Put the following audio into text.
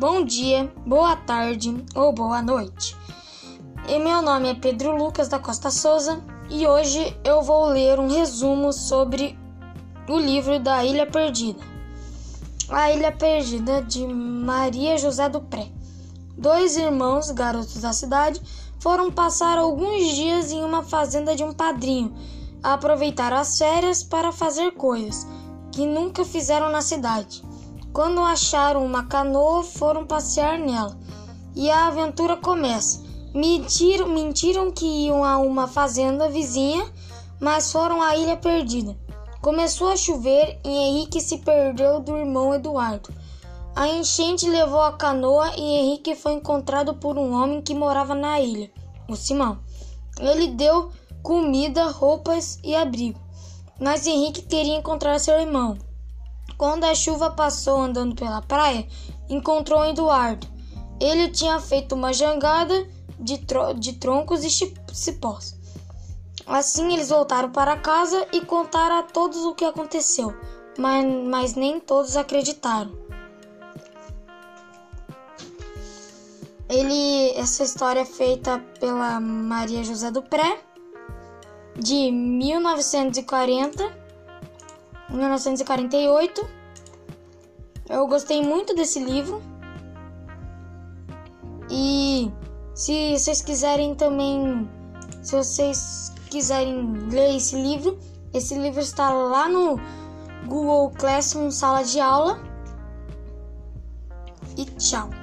bom dia, boa tarde ou boa noite. E meu nome é Pedro Lucas da Costa Souza e hoje eu vou ler um resumo sobre o livro da Ilha Perdida. A Ilha Perdida de Maria José do Pré. Dois irmãos, garotos da cidade, foram passar alguns dias em uma fazenda de um padrinho, a aproveitar as férias para fazer coisas que nunca fizeram na cidade. Quando acharam uma canoa, foram passear nela. E a aventura começa. Mentiram, mentiram que iam a uma fazenda vizinha, mas foram à ilha perdida. Começou a chover e Henrique se perdeu do irmão Eduardo. A enchente levou a canoa e Henrique foi encontrado por um homem que morava na ilha, o Simão. Ele deu comida, roupas e abrigo, mas Henrique queria encontrar seu irmão. Quando a chuva passou andando pela praia, encontrou Eduardo. Ele tinha feito uma jangada de, tro de troncos e cipós. Assim eles voltaram para casa e contaram a todos o que aconteceu, mas, mas nem todos acreditaram. Ele, essa história é feita pela Maria José do Pré, de 1940 1948. Eu gostei muito desse livro. E se vocês quiserem também, se vocês quiserem ler esse livro, esse livro está lá no Google Classroom Sala de Aula. E tchau.